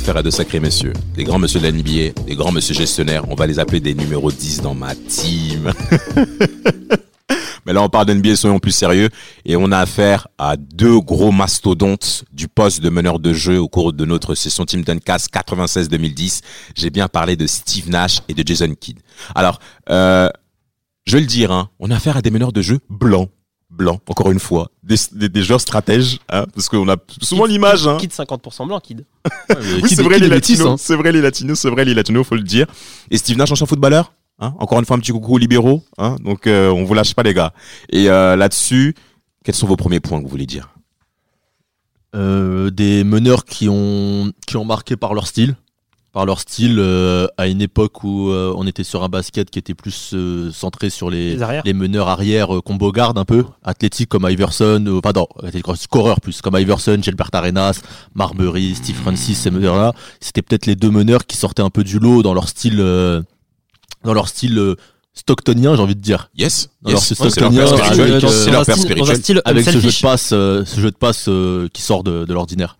Affaire à de sacrés messieurs, des grands messieurs de la NBA, des grands messieurs gestionnaires, on va les appeler des numéros 10 dans ma team. Mais là, on parle d'NBA, soyons plus sérieux. Et on a affaire à deux gros mastodontes du poste de meneur de jeu au cours de notre session Team Duncast 96-2010. J'ai bien parlé de Steve Nash et de Jason Kidd. Alors, euh, je vais le dire, hein, on a affaire à des meneurs de jeu blancs. Blancs, encore une fois. Des, des, des joueurs stratèges, hein, parce qu'on a souvent l'image. Hein. Kid 50% blanc, Kid. Oui, c'est vrai, les latinos, c'est vrai les latinos, c'est vrai les latinos, faut le dire. Et Steve Nash, ancien footballeur, Hein Encore une fois, un petit coucou aux libéraux. Hein Donc, euh, on vous lâche pas, les gars. Et euh, là-dessus, quels sont vos premiers points que vous voulez dire? Euh, Des meneurs qui ont, qui ont marqué par leur style. Par leur style, euh, à une époque où euh, on était sur un basket qui était plus euh, centré sur les, Les arrières. les meneurs arrière euh, qu'on bogarde un peu, athlétiques comme Iverson, euh, pardon, athlétiques, scoreurs plus, comme Iverson, Gilbert Arenas, Marbury, Steve Francis, ces meneurs-là. C'était peut-être les deux meneurs qui sortaient un peu du lot dans leur style, euh, dans leur style euh, stocktonien, j'ai envie de dire. Yes. Alors, yes. leur Stocktonien, avec, euh, dans leur style- dans un spirituel. style Avec ce jeu de passe, euh, ce jeu de passe euh, qui sort de, de l'ordinaire.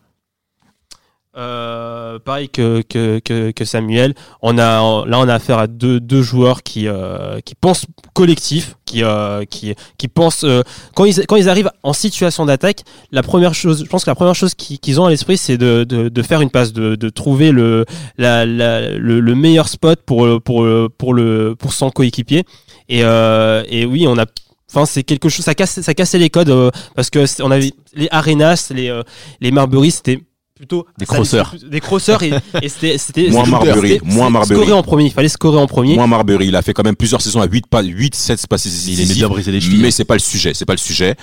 Euh, pareil que, que, que, que Samuel, on a là on a affaire à deux, deux joueurs qui euh, qui pensent collectif, qui euh, qui qui pensent euh, quand ils quand ils arrivent en situation d'attaque, la première chose, je pense que la première chose qui- qu'ils ont à l'esprit c'est de, de, de faire une passe, de, de trouver le la, la- le, le meilleur spot pour pour pour le pour son coéquipier. Et euh, et oui on a Enfin, c'est quelque chose, ça casse, ça cassait les codes euh, parce que on avait les Arenas, les euh, les Marbury, c'était plutôt Des crosseurs. des crosseurs et, et c'était c'était Moins Marbury, moins Marbury. scorer en premier il fallait scorer en premier Moi, Marbury, il a fait quand même plusieurs saisons à 8, pas, 8 7 passes décisives. bien briser les chevilles. Mais c'est pas le sujet, c'est pas le sujet.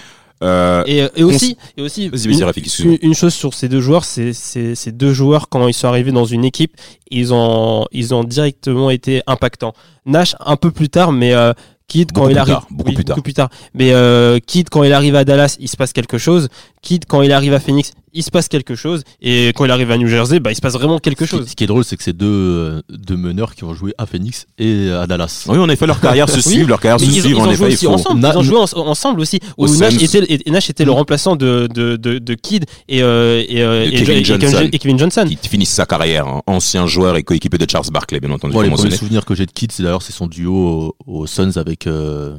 Euh, et, et aussi et aussi Vas-y, vas-y, une, une- une chose sur ces deux joueurs c'est ces deux joueurs quand ils sont arrivés dans une équipe ils ont ils ont directement été impactants Nash un peu plus tard mais euh, Kid quand Beaucoup il plus arrive tard, beaucoup plus tard. mais euh, Kid quand il arrive à Dallas il se passe quelque chose Kid quand il arrive à Phoenix il se passe quelque chose et quand il arrive à New Jersey bah il se passe vraiment quelque Ce qui, chose ce qui est drôle, c'est que c'est deux, euh, deux meneurs qui vont jouer à Phoenix et à Dallas. Oui, en effet, leur carrière se suit, leur carrière se ils, ont- suit, ils en ont effet, aussi ensemble. Na- Ils ont joué en- ensemble aussi. Au Nash était, et Nash était le remplaçant de, de, de, de Kid et, euh, et, euh, et, Kevin et- et Johnson. et Kevin Johnson. Qui finisse sa carrière, hein. ancien joueur et coéquipier de Charles Barkley, bien entendu. Moi, les souvenirs que j'ai de Kid, c'est d'ailleurs c'est son duo aux, aux Suns avec euh,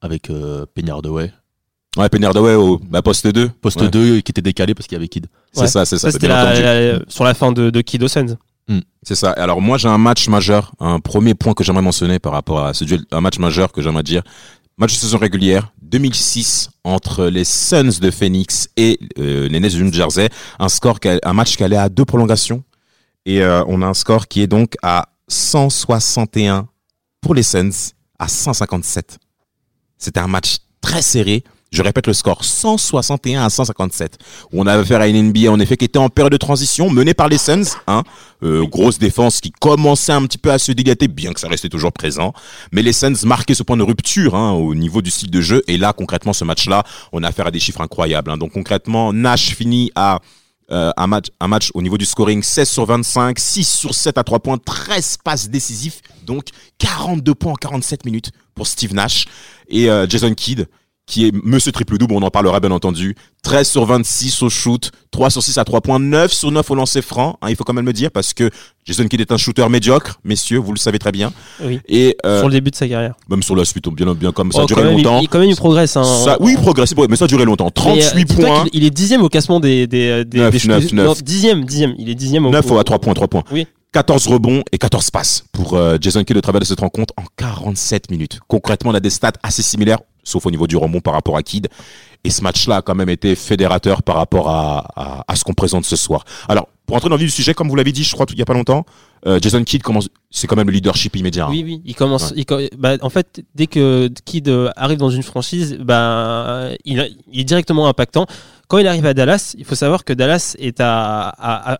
avec euh, Penny Hardaway. Ouais, Penny Hardaway au bah, poste 2. Poste Ouais. 2 qui était décalé parce qu'il y avait Kid. C'est Ouais. ça, c'est ça. Ça, c'était sur la fin de, de Kid aux Suns. C'est ça. Alors moi j'ai un match majeur, un premier point que j'aimerais mentionner par rapport à ce duel, un match majeur que j'aimerais dire. Match de saison régulière 2006 entre les Suns de Phoenix et euh, les Nets de New Jersey. Un score, qui a- un match qui allait à deux prolongations et euh, on a un score qui est donc à 161 pour les Suns à 157. C'était un match très serré. Je répète le score 161 à 157 où on avait affaire à une NBA en effet qui était en période de transition menée par les Suns hein, euh, grosse défense qui commençait un petit peu à se dilater, bien que ça restait toujours présent. Mais les Suns marquaient ce point de rupture hein, au niveau du style de jeu. Et là, concrètement, ce match-là, on a affaire à des chiffres incroyables. hein. Donc concrètement, Nash finit à euh, un, match, au niveau du scoring 16 sur 25, 6 sur 7 à 3 points, 13 passes décisifs. Donc 42 points en 47 minutes pour Steve Nash. Et euh, Jason Kidd, qui est Monsieur Triple Double, on en parlera bien entendu. 13 sur 26 au shoot, 3 sur 6 à 3 points, 9 sur 9 au lancer franc. hein, il faut quand même le dire parce que Jason Kidd est un shooter médiocre, messieurs, vous le savez très bien. Oui. Et euh, Sur le début de sa carrière. même sur la suite, bien, bien comme ça Oh, a duré quand même, il- longtemps. Il, quand même, il progresse. Hein, Ça- oui, il progresse, mais ça a duré longtemps. Mais, 38 euh, points, qu'il- Il est dixième au classement des des des, Neuf, des neuf, choses- neuf. non, dixième, dixième. Il est dixième au 9 à 3 points, 3 points. Oui. 14 rebonds et 14 passes pour euh, Jason Kidd au travers de cette rencontre en 47 minutes. Concrètement, on a des stats assez similaires, sauf au niveau du rebond par rapport à Kidd. Et ce match-là a quand même été fédérateur par rapport à, à, à ce qu'on présente ce soir. Alors, pour entrer dans le vif du sujet, comme vous l'avez dit, je crois, il y a pas longtemps, euh, Jason Kidd commence, c'est quand même le leadership immédiat. hein. Oui, oui, il commence. il bah, en fait, dès que Kid euh, arrive dans une franchise, bah, il, il est directement impactant. Quand il arrive à Dallas, il faut savoir que Dallas est à, à- à-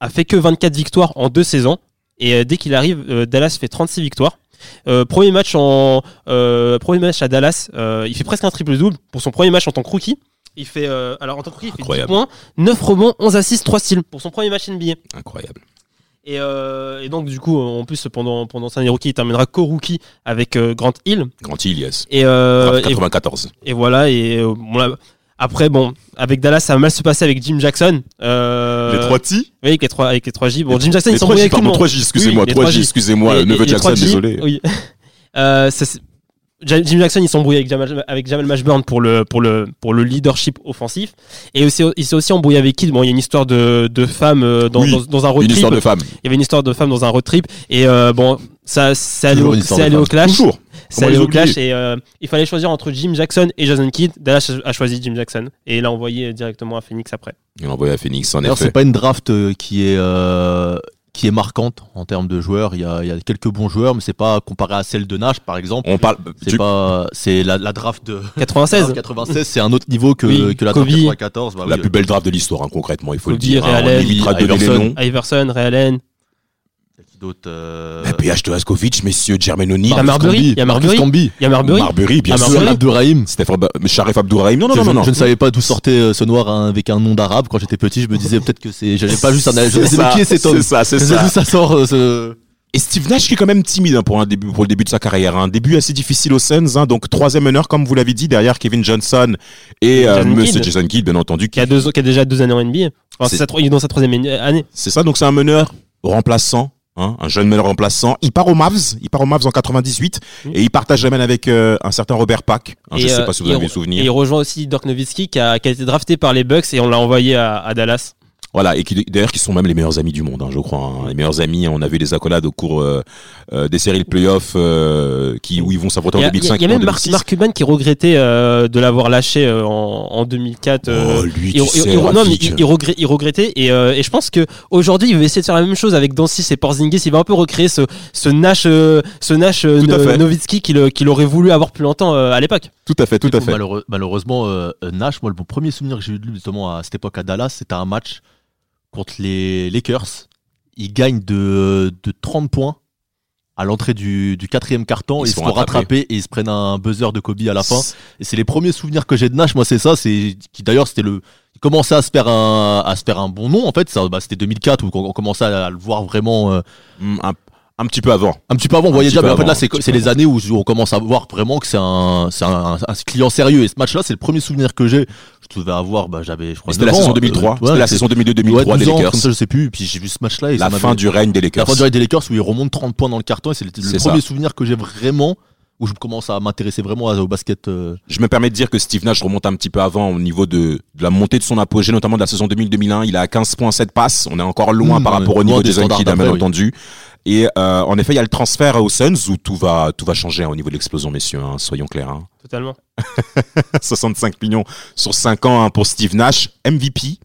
a fait que 24 victoires en deux saisons. Et euh, dès qu'il arrive, euh, Dallas fait 36 victoires. Euh, premier match en euh, premier match à Dallas, euh, il fait presque un triple double pour son premier match en tant que rookie. Il fait alors en tant que rookie, il fait 10 Incroyable. points, 9 rebonds, 11 assists, 3 steals pour son premier match NBA. Incroyable. Et, et donc du coup, en plus pendant pendant sa année rookie, il terminera co-rookie avec Grant Hill. Grand Hill, yes. Et, euh, Draft et, 94. et voilà. Et bon, là, après, bon, avec Dallas, ça va mal se passer avec Jim Jackson. Euh, les 3 T Oui, avec les trois avec les 3 J. Bon, Les Jim Jackson, les il s'embrouille 3J, avec tout le pardon, monde. 3J, excusez-moi, Oui, les 3J, 3J. excusez-moi, neveu Jackson, 3J, désolé. Oui. Euh, ça, Jim Jackson, il s'embrouille avec Jamal, avec Jamal Mashburn pour le, pour, le, pour le leadership offensif. Et aussi, il s'est aussi embrouillé avec Kidd. Bon, il y a une histoire de, de femme euh, dans, Oui, dans, dans un road Une trip. histoire de femme. Il y avait une histoire de femme dans un road trip. Et euh, bon, ça, allé, Toujours au, allé clash. Toujours. Allé les au clash. Et euh, il fallait choisir entre Jim Jackson et Jason Kidd. Dallas a choisi Jim Jackson. Et il l'a envoyé directement à Phoenix après. Il l'a envoyé à Phoenix, en effet. c'est pas une draft qui est euh, qui est marquante en termes de joueurs. Il y a, il y a quelques bons joueurs, mais c'est pas comparé à celle de Nash, par exemple. On parle. C'est tu- pas, c'est la, la draft de 96. 96, c'est un autre niveau que, Oui, que la Kobe. draft 94. Bah La oui, plus belle draft de l'histoire, hein, concrètement, il faut le Kobe, dire. Ray hein, Allen, Iverson. Iverson, Ray Allen. qui d'autre euh, Mais PH Toaskovic, messieurs Jermaine O'Neal, Il y a Marbury, il y a Marbury. Camby, Il y a Marbury. Marbury, bien sûr. Marbury. Abdourahim. Ba- Sharif Abdourahim. Non, non, non, je, non, non. je ne savais pas d'où sortait euh, ce noir hein, avec un nom d'arabe quand j'étais petit. Je me disais peut-être que c'est. J'avais pas juste un. Je ça, qui est cet homme? C'est ça, c'est sais ça. d'où ça sort euh, ce. Et Steve Nash qui est quand même timide hein, pour un début pour le début de sa carrière. Un début assez difficile aux Suns. Hein, donc troisième meneur comme vous l'avez dit derrière Kevin Johnson et euh, Jason Monsieur Kidd. Jason Kidd bien entendu. Qui a, deux, qui a déjà deux années en NBA. Enfin, C'est- c'est sa tro- il est dans sa troisième année. C'est ça. Donc c'est un meneur remplaçant. Hein, un jeune meneur remplaçant. Il part au Mavs. Il part au Mavs en 98 Mm. et il partage la main avec euh, un certain Robert Pack. Hein, je Et, sais euh, pas si vous et avez souvenir. Et il rejoint aussi Dirk Nowitzki qui a, qui a été drafté par les Bucks et on l'a envoyé à, à Dallas. Voilà, et qui d'ailleurs qui sont même les meilleurs amis du monde, hein, je crois. hein. Les meilleurs amis, on a vu des accolades au cours euh, euh, des séries de playoffs euh, qui où ils vont s'affronter Il y en a, il y a- 2005 il y a même Mark, 2006. Mark Cuban qui regrettait euh, de l'avoir lâché euh, en, en 2004. euh, Oh, lui, il, tu il- sais, il- non, mais il, il regret- il regrettait et, euh, et je pense que aujourd'hui il veut essayer de faire la même chose avec Dancis et Porzingis. Il va un peu recréer ce, ce Nash, ce Nash euh. Nowitzki qu'il qu'il aurait voulu avoir plus longtemps euh, à l'époque. Tout à fait, tout à fait. Malheureux- malheureusement, Nash, moi, le premier souvenir que j'ai eu de lui, justement à cette époque à Dallas, c'était un match contre les Lakers. Il gagne de, de 30 points à l'entrée du, du quatrième carton. Ils Ils se font rattraper. et ils se prennent un buzzer de Kobe à la fin. Et c'est les premiers souvenirs que j'ai de Nash, moi, c'est ça. C'est qui d'ailleurs, c'était le. Il commençait à se faire un, à se faire un bon nom, en fait. Ça, bah, c'était 2004 où on on commençait à le voir vraiment. euh, Mm, un, un petit peu avant. un petit peu avant, on voyait déjà, mais en fait là, c'est les années où on commence à voir vraiment que c'est un, un, un client sérieux. Et ce match-là, c'est le premier souvenir que j'ai. Je devais avoir, bah, j'avais, je crois, C'était la 9 ans, saison euh, 2003. ouais, C'était la saison ouais, 2002-2003 des 12 ans, Lakers. comme ça, je sais plus. Et puis j'ai vu ce match-là La fin du règne des la Lakers. fin du règne des Lakers où il remonte 30 points dans le carton et c'est le, premier ça. souvenir que j'ai vraiment où je commence à m'intéresser vraiment à- au basket. euh, Je me permets de dire que Steve Nash remonte un petit peu avant au niveau de, de la montée de son apogée, notamment de la saison 2000-2001. Il a 15 points, 7 passes. On est encore loin Mmh, par rapport au niveau des des Kidd, bien oui. entendu. Et euh, en effet, il y a le transfert aux Suns où tout va, tout va changer hein, au niveau de l'explosion, messieurs. hein, soyons clairs. hein. Totalement. 65 millions sur 5 ans hein, pour Steve Nash, MVP.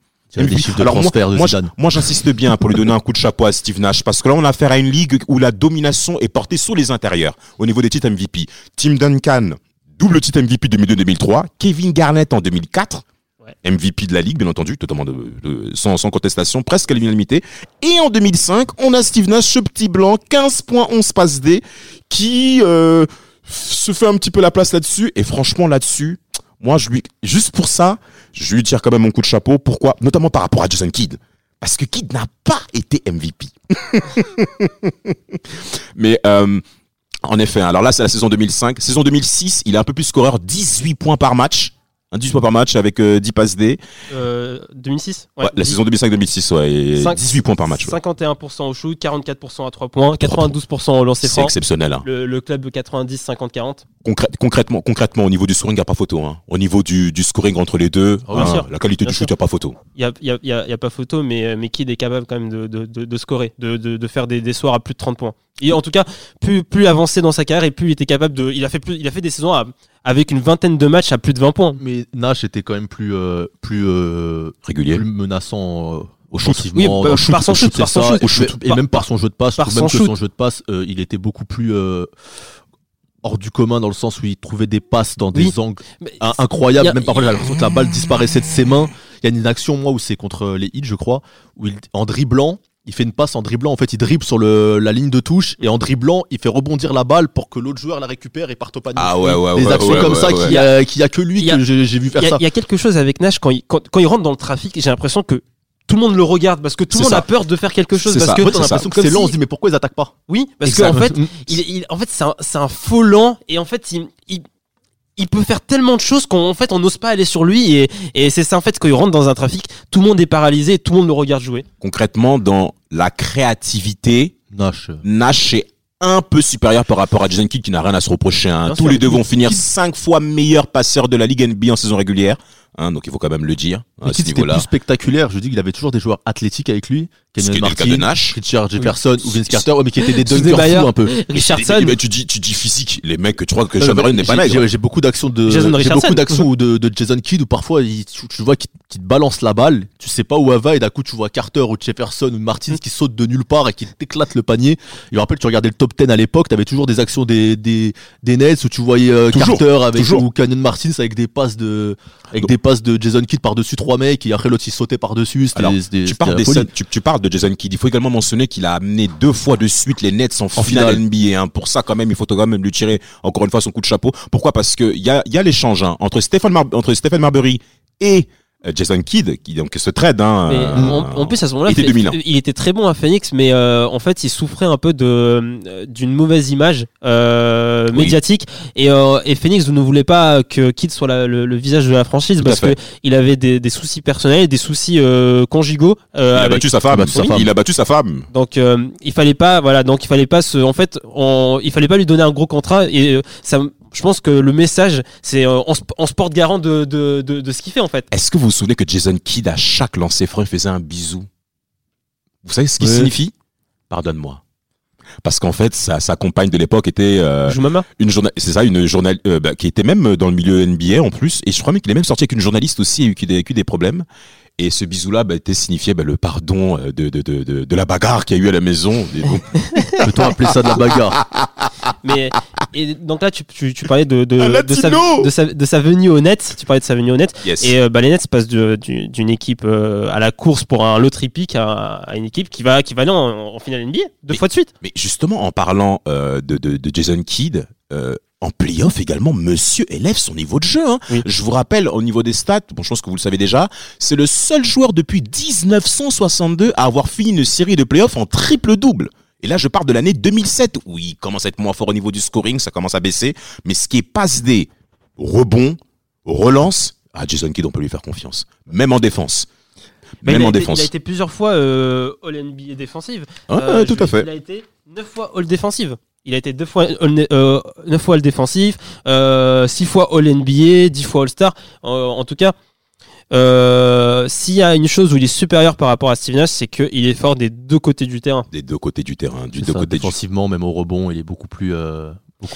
Des chiffres de Alors, moi- de moi, Zidane. Moi, j'insiste bien pour lui donner un coup de chapeau à Steve Nash, parce que là, on a affaire à une ligue où la domination est portée sur les intérieurs, au niveau des titres MVP. Tim Duncan, double titre MVP 2002-2003. Kevin Garnett en 2004. Ouais. MVP de la ligue, bien entendu, totalement de, de- sans, sans contestation, presque à l'unanimité. Et en 2005, on a Steve Nash, ce petit blanc, 15 points, 11 passes D, qui euh, se fait un petit peu la place là-dessus. Et franchement, là-dessus, moi, je lui, juste pour ça, je lui tire quand même mon coup de chapeau. Pourquoi? Notamment par rapport à Jason Kidd. Parce que Kidd n'a pas été MVP. Mais euh, en effet, alors là, c'est la saison 2005. Saison 2006, il est un peu plus scoreur, 18 points par match. Un 18 points par match avec euh, 10 passes D. Euh, 2006 Ouais, la saison 2005-2006, ouais, et Cinq- 18 points par match. ouais. 51% au shoot, 44% à 3 points, 92% au lancer C'est franc. exceptionnel. hein. Le, le club de 90, 50, 40. Concrè- concrètement, concrètement, au niveau du scoring, il n'y a pas photo. Hein. Au niveau du, du scoring entre les deux, Oh, hein, la qualité Bien du shoot, il n'y a pas photo. Il n'y a, a- y a- y a pas photo, mais, mais Kid est capable quand même de, de, de, de scorer, de, de, de faire des, des soirs à plus de 30 points. Et en tout cas, plus, plus avancé dans sa carrière et plus il était capable de. Il a fait, plus, il a fait des saisons à- avec une vingtaine de matchs à plus de 20 points. Mais Nash était quand même plus, euh, plus, euh, Régulier. plus menaçant euh, offensivement, Oui, bah, shoot, par son au shoot, c'est par son ça, shoot. au shoot, et même par son jeu de passe, par même son que shoot. son jeu de passe, euh, il était beaucoup plus euh, hors du commun dans le sens où il trouvait des passes dans des Oui. angles incroyables. a- même parfois, j'ai l'impression que la balle disparaissait de ses mains. Il y a une action, moi, où c'est contre les Heat, je crois, où il, en dribblant, il fait une passe en dribblant. En fait, il dribble sur le, la ligne de touche et en dribblant, il fait rebondir la balle pour que l'autre joueur la récupère et parte au panier. Ah ouais, ouais, Des ouais, actions ouais, comme ouais, ça ouais. qu'il y a, qu'il y a que lui Il y a- que j'ai j'ai vu faire Il y, ça. a- il y a quelque chose avec Nash quand il, quand, quand il rentre dans le trafic, j'ai l'impression que tout le monde le regarde parce que tout le monde ça. a peur de faire quelque chose C'est parce ça. que En fait, on a l'impression que c'est lent, si- on se dit mais pourquoi ils attaquent pas? Oui parce qu'en fait il, il- en fait c'est un, c'est un faux lent et en fait il, il, il peut faire tellement de choses qu'en fait on n'ose pas aller sur lui et, et c'est ça en fait quand il rentre dans un trafic tout le monde est paralysé et tout le monde le regarde jouer Concrètement, dans la créativité, Nash. Nash est un peu supérieur par rapport à Jason Kidd qui n'a rien à se reprocher. hein. Tous les deux vont finir cinq fois meilleurs passeurs de la Ligue NBA en saison régulière. Hein, donc il faut quand même le dire Mais à ce plus spectaculaire. Je dis qu'il avait toujours des joueurs athlétiques avec lui. Ce qui Kenyon cas de Martin, Nash. Richard Jefferson ou Vince Carter, ouais, mais qui étaient des dunkers fous un peu. Richardson Mais tu dis, tu dis physique. Les mecs, tu crois que Marion n'est pas j'ai- maigre. J'ai beaucoup d'actions de, Jason j'ai Richardson. beaucoup d'actions ou de, de Jason Kidd où parfois il- tu, tu vois qu'il te balance la balle, tu sais pas où elle va et d'un coup tu vois Carter ou Jefferson ou Martins qui saute de nulle part et qui t'éclate le panier. Je me rappelle, tu regardais le top 10 à l'époque, t'avais toujours des actions des, des, des Nets où tu voyais euh, Toujours, Carter avec toujours. ou Canyon Martins avec des passes de, avec Donc- des passes de Jason Kidd par-dessus trois mecs et après l'autre il sautait par-dessus. Tu parles, des tu, tu parles de Jason Kidd. Il faut également mentionner qu'il a amené deux fois de suite les Nets en, finale, finale. NBA. hein. Pour ça, quand même, il faut quand même lui tirer encore une fois son coup de chapeau. Pourquoi? Parce que il y a, y a l'échange hein, entre Stephen Mar- entre Stephen Marbury et Jason Kidd, qui donc se trade. Hein, Mais euh, en, en plus à ce moment-là, il était Ph- 2001. il était très bon à Phoenix, mais euh, en fait, il souffrait un peu de euh, d'une mauvaise image euh, Oui. médiatique et, euh, et Phoenix ne voulait pas que Kidd soit la- le, le visage de la franchise Tout parce que fait. il avait des, des soucis personnels, des soucis euh, conjugaux. euh, il a battu sa femme. battu sa femme. Il a battu sa femme. donc euh, il fallait pas, voilà, donc il fallait pas se, en fait, on, il fallait pas lui donner un gros contrat et euh, ça, je pense que le message, c'est euh, on, se, on se porte garant de, de, de, de ce qu'il fait en fait. Est-ce que vous vous souvenez que Jason Kidd, à chaque lancer franc, il faisait un bisou? Vous savez ce qu'il Ouais. signifie? Pardonne-moi. Parce qu'en fait, sa, sa compagne de l'époque était euh, une c'est ça, une journal, euh, bah, qui était même dans le milieu NBA en plus, et je crois même qu'il est même sorti avec une journaliste aussi et qui a eu des, eu des problèmes. Et ce bisou-là bah, était signifié bah, le pardon euh, de, de, de, de, de la bagarre qu'il y a eu à la maison. Peut-on appeler ça de la bagarre? Mais et donc là, tu, tu, tu parlais de, de, de, sa, de, sa, de sa venue au Nets. Tu parlais de sa venue au yes. Et euh, bah, les Nets passent du- d'une équipe euh, à la course pour un lottery pick à, à une équipe qui va, qui va aller en, en finale NBA deux Mais- fois de suite. Mais justement, en parlant euh, de, de, de Jason Kidd, euh, en playoff également, monsieur élève son niveau de jeu. hein. Oui. Je vous rappelle, au niveau des stats, bon, je pense que vous le savez déjà, c'est le seul joueur depuis 1962 à avoir fini une série de playoffs en triple-double. Et là, je parle de l'année 2007, où il commence à être moins fort au niveau du scoring, ça commence à baisser. Mais ce qui est passe des rebonds, relance, à Jason Kidd, on peut lui faire confiance. Même en défense. Mais Même il, a en été, défense. il a été plusieurs fois euh, All NBA défensive. Ah, Euh, tout à fait. Il a été neuf fois All défensive. Il a été deux fois all, euh, neuf fois All défensif, euh, six fois All NBA, dix fois All Star. Euh, en tout cas, euh, s'il y a une chose où il est supérieur par rapport à Steve Nash, c'est qu'il est fort des deux côtés du terrain. Des deux côtés du terrain. Du C'est deux ça, côtés du Défensivement, même au rebond, il est beaucoup plus.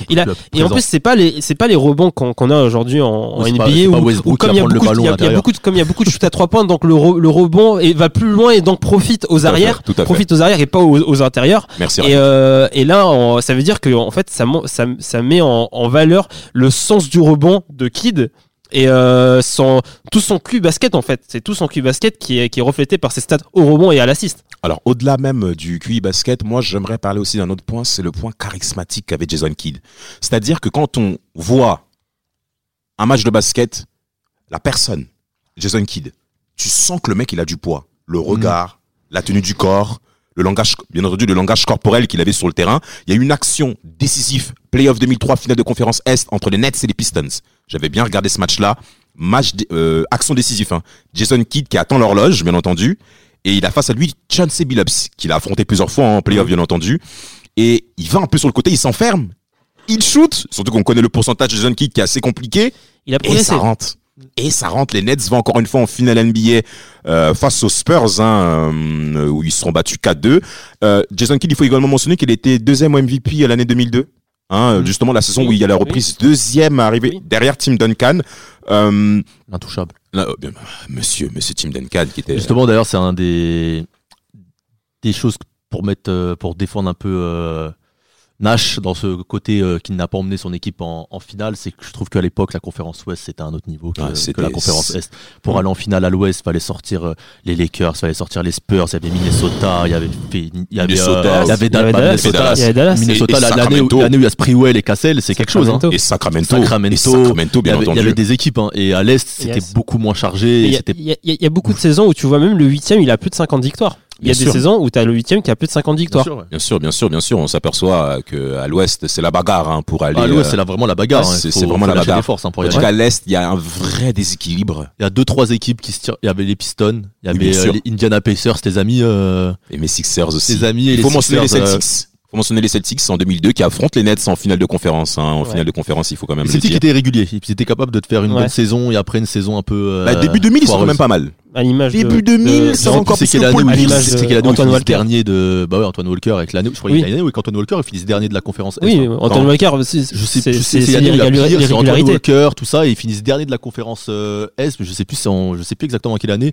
Il a- Et en plus, c'est pas les c'est pas les rebonds qu'on a aujourd'hui en, Oui, NBA pas- où, comme il y a beaucoup de- y a- a beaucoup de comme il y a beaucoup de shoot à trois points, donc le, re- le rebond et va plus loin et donc profite aux Tout à fait, arrières, Tout à fait. profite aux arrières et pas aux, aux intérieurs. Merci. Et, euh, et là, ça veut dire que en fait, ça, ça, ça met en, en valeur le sens du rebond de Kid et euh, son, tout son cul basket en fait. C'est tout son cul basket qui est, qui est reflété par ses stats au rebond et à l'assist. Alors, au-delà même du QI basket, moi, j'aimerais parler aussi d'un autre point, c'est le point charismatique qu'avait Jason Kidd. C'est-à-dire que quand on voit un match de basket, la personne, Jason Kidd, tu sens que le mec, il a du poids. Le regard, la tenue du corps, le langage, bien entendu, le langage corporel qu'il avait sur le terrain. Il y a eu une action décisive, playoff 2003, finale de conférence Est entre les Nets et les Pistons. J'avais bien regardé ce match-là. Match, euh, action décisive. hein. Jason Kidd qui attend l'horloge, bien entendu. Et il a face à lui Chauncey Billups, qu'il a affronté plusieurs fois en playoff, bien entendu. Et il va un peu sur le côté, il s'enferme. Il shoot, surtout qu'on connaît le pourcentage de Jason Kidd qui est assez compliqué. Il a Et progressé. ça rentre. Et ça rentre. Les Nets vont encore une fois en finale NBA euh, face aux Spurs, hein, euh, où ils seront battus 4-2. Euh, Jason Kidd, il faut également mentionner qu'il était deuxième au MVP à l'année 2002. Hein, Justement, la saison où il y a la reprise deuxième à arriver Oui. derrière Tim Duncan. Euh, Intouchable. Là, bien, monsieur, monsieur Tim Duncan qui était. Justement, d'ailleurs, c'est un des des choses pour mettre pour défendre un peu euh, Nash dans ce côté euh, qu'il n'a pas emmené son équipe en, en finale, c'est que je trouve qu'à l'époque la conférence Ouest c'était un autre niveau que, Ah, la conférence Est. Pour aller en finale à l'Ouest, fallait sortir euh, les Lakers, fallait sortir les Spurs, il y avait Minnesota, il y avait il y avait Minnesota, euh, il y avait il y Da- avait bah, Dallas, Minnesota, il y avait Dallas. Minnesota, l'année où, Sacramento. l'année où il y a Sprewell et Cassell, c'est quelque chose. Hein. Sacramento. Et Sacramento. Sacramento, Et Sacramento, Il y, bien avait, il y entendu. avait des équipes hein, et à l'Est c'était Yes. beaucoup moins chargé. Il y, a- c'était il y a- il y a beaucoup de saisons où tu vois même le huitième, il a plus de 50 victoires. Il y a Bien des sûr. saisons où tu as le huitième qui a plus de 50 victoires. Bien sûr, ouais. Bien sûr, bien sûr, bien sûr. On s'aperçoit que à l'Ouest, c'est la bagarre hein, pour aller. Ah, l'Ouest, euh, c'est là vraiment la bagarre. ouais, hein. c'est- vraiment faut la bagarre. forces hein, pour y En aller. tout cas, à l'Est, il y a un vrai déséquilibre. Il y a deux trois équipes qui se tirent. Il y avait les Pistons, il y Oui, avait bien euh, les Indiana Pacers, tes amis, euh, Et mes Sixers aussi. tes amis et Il les faut mentionner les Sixers, euh, Celtics. Il faut mentionner les Celtics en 2002 qui affrontent les Nets en finale de conférence. hein. En Ouais. finale de conférence, il faut quand même Les le Celtics étaient réguliers. Ils étaient capables de te faire une Ouais. bonne saison et après une saison un peu. euh, Bah, début 2000, ils sont quand même pas mal. À l'image Début de, 2000, de- c'est encore c'est plus que Paul c'est quelle année où ils Antoine finissent Walker. dernier de bah ouais Antoine Walker avec l'année je crois qu'il y a Oui. une année où Antoine Walker ils finissent dernier de la conférence Est, Oui. Antoine. Walker, c'est je sais plus c'est- c'est c'est l'année où il y a l'irrégulari- pire, c'est Antoine l'irrégularité. Walker tout ça et ils finissent dernier de la conférence euh, Est mais je sais plus c'est en- je sais plus exactement à quelle année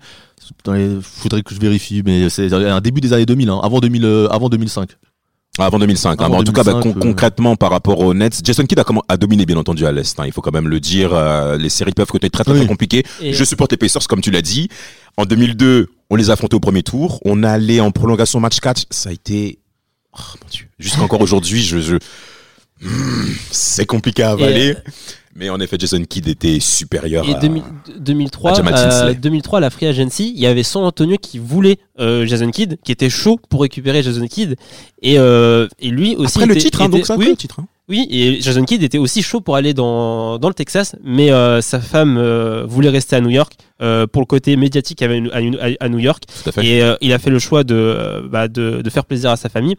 les faudrait que je vérifie mais c'est un début des années 2000 hein, avant 2000 euh, avant 2005 Ah, Avant 2005. hein. En tout cas, bah, 2005, con- euh. concrètement, par rapport aux Nets, Jason Kidd a, a dominé, bien entendu, à l'Est. hein. Il faut quand même le dire. Euh, les séries peuvent être très, très, Oui. très compliquées. Et- Je supporte les Pacers, comme tu l'as dit. En 2002, on les a affrontés au premier tour. On allait en prolongation match 4. Ça a été... Oh, mon Dieu. Jusqu'encore aujourd'hui, je... je... Hmm, C'est compliqué à avaler. Mais en effet, Jason Kidd était supérieur Et à... 2000 2003, à Jamal euh, Tinsley. 2003, la free agency, il y avait San Antonio qui voulait euh, Jason Kidd, qui était chaud pour récupérer Jason Kidd, et, euh, et lui aussi. Après le était- titre, hein, était- donc ça, oui, le titre. hein. Oui, et Jason Kidd était aussi chaud pour aller dans, dans le Texas, mais euh, sa femme euh, voulait rester à New York euh, pour le côté médiatique à, à- à New York, Tout à fait. et euh, il a fait le choix de, euh, bah, de, de faire plaisir à sa famille.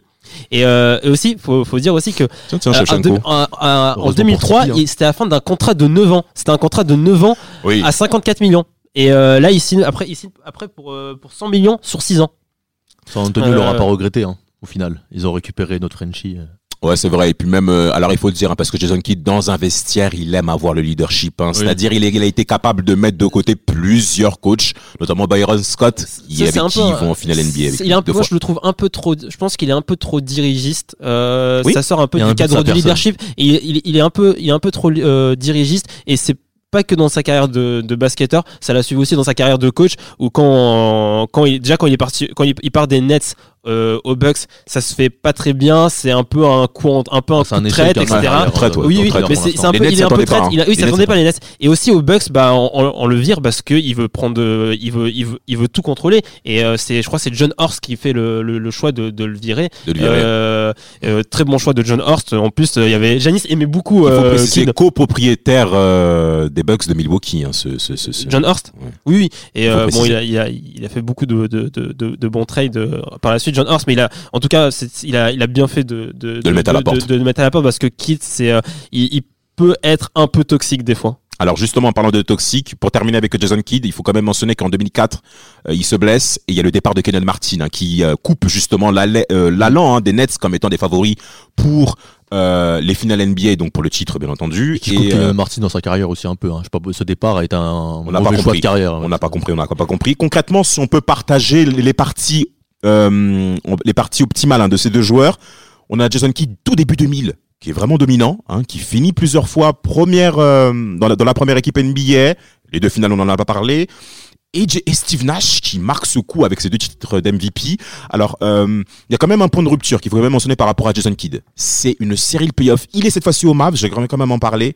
Et, euh, et aussi, faut, faut dire aussi que Tiens, tiens, euh, en, Shevchenko. deux- en- en- en pour 2003, Tiki, hein. il- c'était la fin d'un contrat de 9 ans. C'était un contrat de 9 ans Oui. à 54 millions. Et euh, là, il signe après, il signe après pour, euh, pour 100 millions sur 6 ans. San Antonio Euh, l'aura pas regretté hein, au final ils ont récupéré notre Frenchie euh. Ouais, c'est vrai. Et puis même, euh, alors il faut le dire, hein, parce que Jason Kidd, dans un vestiaire, il aime avoir le leadership. hein. Oui. C'est-à-dire, il, a été capable de mettre de côté plusieurs coachs, notamment Byron Scott, qui, avec qui peu ils un- vont en finale NBA. Avec il est un peu, moi, je le trouve un peu trop. Je pense qu'il est un peu trop dirigiste. Euh, Oui. Ça sort un peu du un cadre du leadership. Et il, il- il est un peu, il est un peu trop euh, dirigiste. Et c'est pas que dans sa carrière de, de basketteur, ça l'a suivi aussi dans sa carrière de coach. Où quand, quand il, déjà quand il est parti, quand il, il part des Nets euh, aux Bucks, ça se fait pas très bien. C'est un peu un coup, en- un peu un c'est coup un de échec traite, hein, etc. derrière, Traite, ouais. Oui, oui, mais c'est c'est un peu, il est un peu traite. pas, hein. Il a, oui, s'attendait pas les Nets. Et aussi aux Bucks, bah, on, on- on le vire parce que il veut prendre, de- il veut, il veut, il veut, tout contrôler. Et euh, c'est, je crois, c'est John Horst qui fait le, le, le choix de, de le virer. de le virer. Euh, euh, très bon choix de John Horst. En plus, il y avait Janice aimait beaucoup Kidd. copropriétaire des Bucks de Milwaukee. Hein, ce, ce, ce, John Horst. Oui, oui. Et bon, il a, il, a, il a fait beaucoup de, de, de, de, bons trades par la suite, John Horst, mais il a, en tout cas, il a, il a bien fait de, de, le mettre à la porte. De, de le mettre à la porte parce que Kidd, c'est, euh, il, il peut être un peu toxique des fois. Alors justement, en parlant de toxique, pour terminer avec Jason Kidd, il faut quand même mentionner qu'en 2004, euh, il se blesse et il y a le départ de Kenan Martin hein, qui euh, coupe justement euh, l'allant hein, des Nets comme étant des favoris pour euh, les finales NBA, donc pour le titre bien entendu. qui coupe Et, euh, Martin dans sa carrière aussi un peu. Hein. Je sais pas, ce départ a été un On n'a pas mauvais choix compris. de carrière. On n'a pas compris, on n'a pas compris. Concrètement, si on peut partager les parties, euh, les parties optimales hein, de ces deux joueurs, on a Jason Kidd tout début 2000 qui est vraiment dominant, hein, qui finit plusieurs fois première euh, dans, la, dans la première équipe NBA. Les deux finales, on n'en a pas parlé. Et, Steve Nash qui marque ce coup avec ses deux titres d'MVP. Alors, euh, il y a quand même un point de rupture qu'il faut quand même mentionner par rapport à Jason Kidd. C'est une série de playoffs. Il est cette fois-ci au Mavs, j'ai quand même en parler.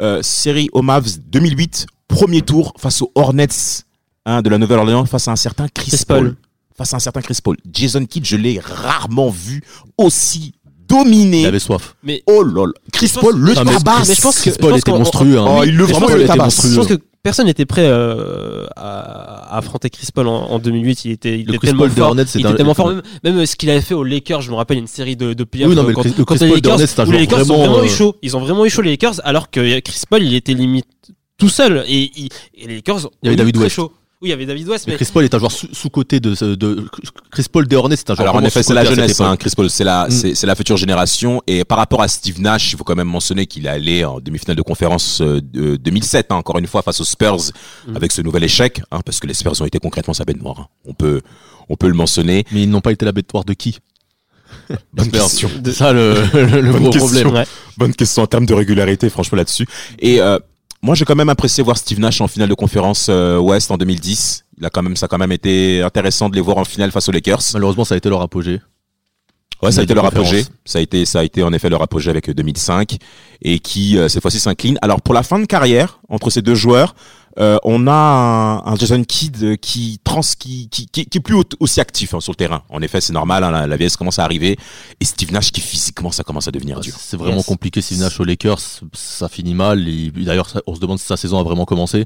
Euh, série au Mavs 2008, premier tour face aux Hornets hein, de la Nouvelle-Orléans face à un certain Chris Paul. Paul. Face à un certain Chris Paul. Jason Kidd, je l'ai rarement vu aussi dominé. Il avait soif. Mais Oh lol. Chris pense- Paul le Ah, mais- tabasse. mais je pense que- Chris Paul je pense était monstrueux. hein. Oh, il le Chris vraiment, Paul il était tabasse. je pense que personne n'était prêt euh, à, à affronter Chris Paul en, en 2008. Il était, il Le était Chris tellement Paul fort. Hornets, il c'est était un- tellement fort. Même, même ce qu'il avait fait aux Lakers, je me rappelle une série de, de playoffs Oui, non, euh, mais le quand, Chris- le quand Chris les Paul des Lakers, Hornets, c'est un où les joueur Lakers ont vraiment, vraiment eu euh, chaud. Ils ont vraiment eu chaud les Lakers, alors que Chris Paul, il était limite tout seul et, les Lakers. Il y avait ont eu David très West. chaud. Oui, il y avait David West, Mais mais Chris Paul est un joueur sous- sous-côté de, de, Chris Paul des Hornets, c'est un joueur Alors en effet, c'est la jeunesse, hein. Chris Paul, c'est la, Mm. c'est, la future génération. Et par rapport à Steve Nash, il faut quand même mentionner qu'il est allé en demi-finale de conférence euh, de 2007, hein, encore une fois face aux Spurs, Mm. avec ce nouvel échec, hein, parce que les Spurs ont été concrètement sa bête noire. hein. On peut, on peut le mentionner. Mais ils n'ont pas été la bête noire de qui? Bonne question. C'est ça le, le, le Bonne gros question. problème. Ouais. Bonne question en termes de régularité, franchement là-dessus. Et euh, moi, j'ai quand même apprécié voir Steve Nash en finale de conférence euh, Ouest en 2010. Il a quand même, ça a quand même été intéressant de les voir en finale face aux Lakers. Malheureusement, ça a été leur apogée. Ouais, ça a été leur apogée. Ça a été, ça a été en effet leur apogée avec euh, 2005 et qui euh, cette fois-ci s'incline. Alors pour la fin de carrière entre ces deux joueurs, euh, on a un, un Jason Kidd euh, qui trans, qui, qui, qui, qui est plus au- aussi actif hein, sur le terrain. En effet, c'est normal. hein, la, la vieillesse commence à arriver et Steve Nash qui physiquement ça commence à devenir dur. C'est vraiment Yes. compliqué Steve Nash aux Lakers. Ça finit mal. D'ailleurs, ça- on se demande si sa saison a vraiment commencé.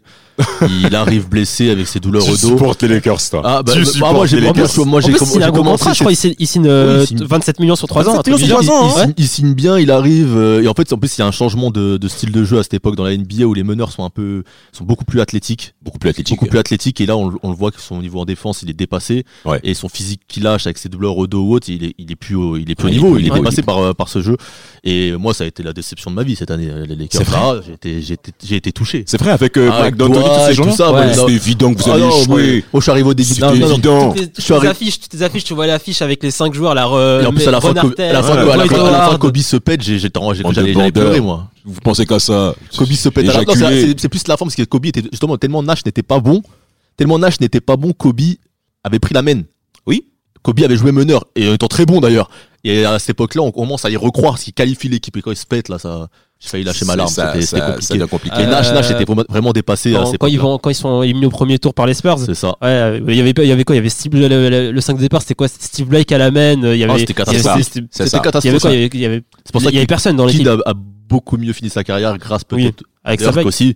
Il arrive blessé avec ses douleurs au dos. les Lakers, toi. Ah, bah, Tu bah, supportes moi, j'ai les moi, Lakers. moi, moi, en j'ai commencé contrat, je crois. Il signe, il signe, euh, il signe- 27 millions sur 3 ans. un 27 truc millions du sur genre. 3 ans, il, hein. signe, il signe bien, il arrive. euh, et en fait, en plus, il y a un changement de, de style de jeu à cette époque dans la NBA où les meneurs sont un peu, sont beaucoup plus athlétiques, Beaucoup plus athlétique. beaucoup plus. Et là, on, on le voit que son niveau en défense, il est dépassé. Ouais. Et son physique qu'il lâche avec ses douleurs au dos ou autre, il est, il est plus au, il est plus au Ouais, il est niveau. Il est dépassé par, euh, par ce jeu. Et moi, ça a été la déception de ma vie cette année. Les Lakers, C'est vrai là, j'ai été, j'ai été, j'ai été touché. C'est vrai avec euh, Ah, avec tous ces gens-là. Ouais. C'était évident que vous Ah moi, échouer. moi, je suis arrivé au début. C'était évident. Toutes les, les affiches, les affiches, tu vois l'affiche avec les 5 joueurs, la re, Et en plus, à la fin, Kobe- à la fin, se pète, j'ai- j'étais j'allais pleurer, moi. Vous pensez qu'à ça Kobe se pète à la c'est- plus la forme parce que Kobe était justement tellement Nash n'était pas bon, tellement Nash n'était pas bon, Kobe avait pris la main. Oui. Kobe avait joué meneur et en étant très bon d'ailleurs. Et à cette époque-là, on commence à y recroire, s'il qualifie l'équipe et quand il se pète là, ça, j'ai failli lâcher ma larme. C'était compliqué. compliqué. Et Nash, Euh, Nash était vraiment- dépassé à Quand, cette quand ils vont, quand ils sont éliminés au premier tour par les Spurs. C'est ça. Ouais, euh, il y avait pas- il y avait quoi? Il y avait Steve, le, le- le 5 de départ, c'était quoi? Steve Blake à la main. Il y avait, Ah, c'était catastrophique. c'était- C'est C'était ça. Il y avait quoi? catastrophique. Il y avait, il y avait, C'est pour ça il y avait personne dans l'équipe. Kidd a, a beaucoup mieux fini sa carrière grâce Oui, peut-être Avec Dirk bague. aussi.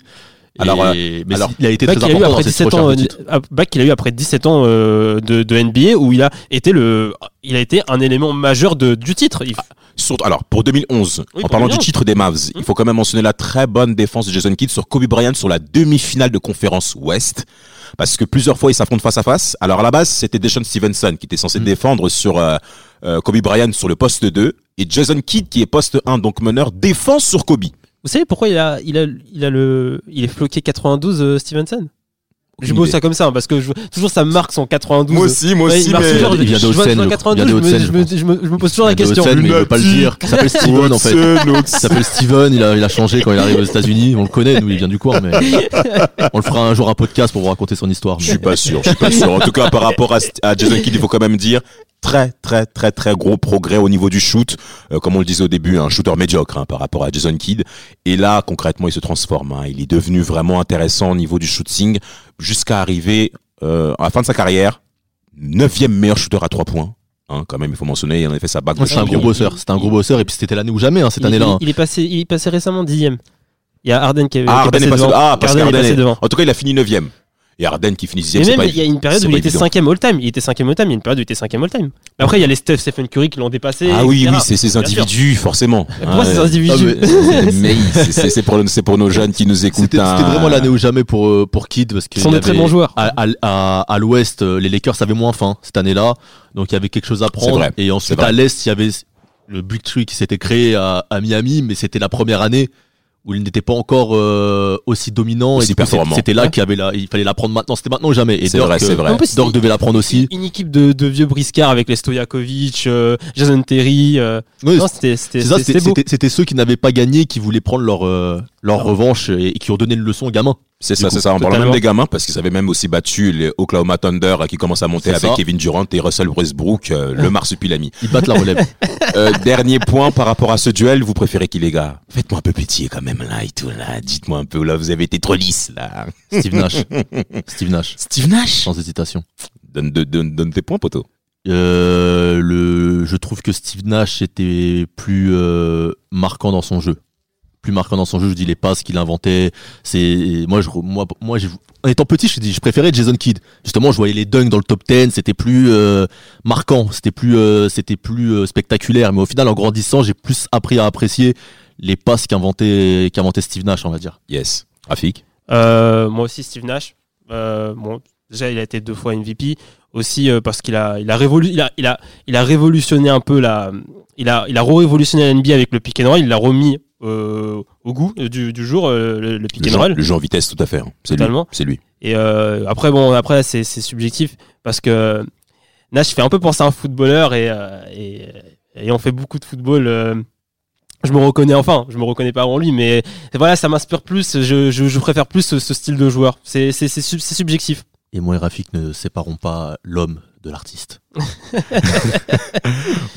Alors, euh, Et- mais alors, il a été très qu'il a eu important après dans cette 17 ans, recherche de euh, ah, bac qu'il a eu après 17 ans euh, de, de NBA où il a été le, il a été un élément majeur de, du titre. Il- Surtout, alors, pour 2011, Oui, en pour parlant 2011. du titre des Mavs, il faut quand même mentionner la très bonne défense de Jason Kidd sur Kobe Bryant sur la demi-finale de conférence Ouest. Parce que plusieurs fois, ils s'affrontent face à face. Alors, à la base, c'était Deshaun Stevenson qui était censé Mm. défendre sur euh, euh, Kobe Bryant sur le poste 2. Et Jason Kidd, qui est poste 1, donc meneur, défend sur Kobe. Vous savez pourquoi il a, il a, il a le, il est floqué 92 euh, Stevenson? Je pose ça comme ça hein, parce que je- toujours ça me marque son 92. aussi, moi Ouais, il marque toujours- il vient de je vois Haute-Seine, sur le- 92, il vient de je me- Haute-Seine, je me- je me- je me pose toujours la Il question. Haute-Seine, mais il veut pas le dire. Il s'appelle Steven en fait. Il s'appelle Steven, il a, il a changé quand il arrive aux États-Unis. On le connaît, nous, il vient du coin, mais on le fera un jour un podcast pour vous raconter son histoire. Je suis pas sûr, je suis pas sûr. En tout cas, par rapport à, à Jason Kidd, il faut quand même dire très, très, très, très gros progrès au niveau du shoot. Euh, comme on le disait au début, un shooter médiocre hein, par rapport à Jason Kidd. Et là, concrètement, il se transforme. hein. Il est devenu vraiment intéressant au niveau du shooting jusqu'à arriver euh, à la fin de sa carrière, neuvième meilleur shooter à trois points. Hein, quand même, il faut mentionner, il en a fait sa bague C'est un gros bosseur, c'était un gros bosseur, et puis c'était l'année ou jamais, hein, cette année-là. hein. Il, il est passé, il est passé récemment dixième. Il y a Arden qui, est- qui Ah, est Harden passé est passé, devant. ah, parce est passé est- devant. En tout cas, il a fini neuvième. Et Harden qui finit Et sixième, c'est même, pas il y a une période où il était évident. cinquième all-time. Il était cinquième all-time. Il y a une période où il était cinquième all-time. Mais après, il y a les Steph, Stephen Curry qui l'ont dépassé. Ah oui, oui, c'est ces individus, forcément. Pourquoi ces individus Ah, Mais c'est- pour, nos jeunes qui nous écoutent. C'était vraiment l'année ou jamais pour, euh, pour Kid, parce sont des très bons joueurs. À, l'ouest, euh, les Lakers avaient moins faim cette année-là, donc il y avait quelque chose à prendre. vrai, Et ensuite à l'est, il y avait le Big Tree qui s'était créé à Miami, mais c'était la première année où il n'était pas encore euh, aussi dominant. Aussi et. C'était là Ouais. qu'il y avait la, il fallait la prendre maintenant. C'était maintenant ou jamais. Et C'est Dirk, vrai, c'est euh, vrai. Devait la prendre aussi. Une équipe de, de vieux briscards avec les Stojakovic, euh, Jason Terry. euh, Oui, non, c'était c'était- c'est ça, c'était c'était beau. c'était- c'était ceux qui n'avaient pas gagné, qui voulaient prendre leur, leur revanche et, qui ont donné une leçon aux gamins. C'est ça, c'est ça. On parle même des gamins parce qu'ils avaient même aussi battu les Oklahoma Thunder qui commencent à monter avec ça. Kevin Durant et Russell Westbrook, euh, le marsupilami. Ils battent la relève. Euh, dernier point par rapport à ce duel, vous préférez qui les gars? Faites-moi un peu pétiller quand même là et tout là. Dites-moi un peu là, vous avez été trop lisse là. Steve Nash. Steve Nash. Steve Nash? Sans hésitation. Donne, donne, donne, donne tes points, poteau. Euh, le, je trouve que Steve Nash était plus euh, marquant dans son jeu. Plus marquant dans son jeu, je dis les passes qu'il inventait. C'est moi, je, moi, moi, j'ai- en étant petit, je dis, je préférais Jason Kidd. Justement, je voyais les dunks dans le top 10, c'était plus euh, marquant, c'était plus, euh, c'était plus euh, spectaculaire. Mais au final, en grandissant, j'ai plus appris à apprécier les passes qu'inventait, qu'inventait Steve Nash, on va dire. Yes. Rafik. Euh, moi aussi, Steve Nash. Euh, bon, déjà il a été deux fois MVP, aussi euh, parce qu'il a il a révolu il a, il a il a révolutionné un peu la il a il a révolutionné la NBA avec le pick and roll, il l'a remis au goût du, du jour euh, le, le pick Le and jeu, roll. le jeu en vitesse, tout à fait. hein. C'est lui. Totalement. C'est lui. Et euh, après, bon, après, c'est subjectif parce que Nash fait un peu penser à un footballeur et, euh, et, et on fait beaucoup de football. euh, je me reconnais, enfin, je me reconnais pas en lui, mais voilà, ça m'inspire plus. Je, je, je préfère plus ce, ce style de joueur. C'est c'est- c'est sub- c'est subjectif. Et moi et Rafik ne séparons pas l'homme de l'artiste.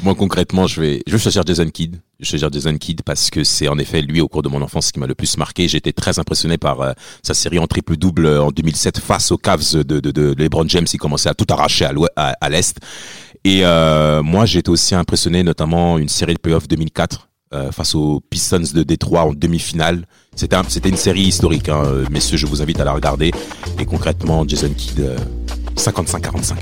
Moi, concrètement, je vais, je vais choisir Jason Kidd. Je choisir Jason Kidd parce que c'est en effet lui, au cours de mon enfance, qui m'a le plus marqué. Été très impressionné par euh, sa série en triple-double euh, en 2007 face aux Cavs de, de, de LeBron James. Il commençait à tout arracher à l'Est. Et euh, moi, j'ai été aussi impressionné, notamment une série de playoffs 2004 euh, face aux Pistons de Détroit en demi-finale. C'était un- c'était une série historique, hein, messieurs. Je vous invite à la regarder. Et concrètement, Jason Kidd, euh, 55-45.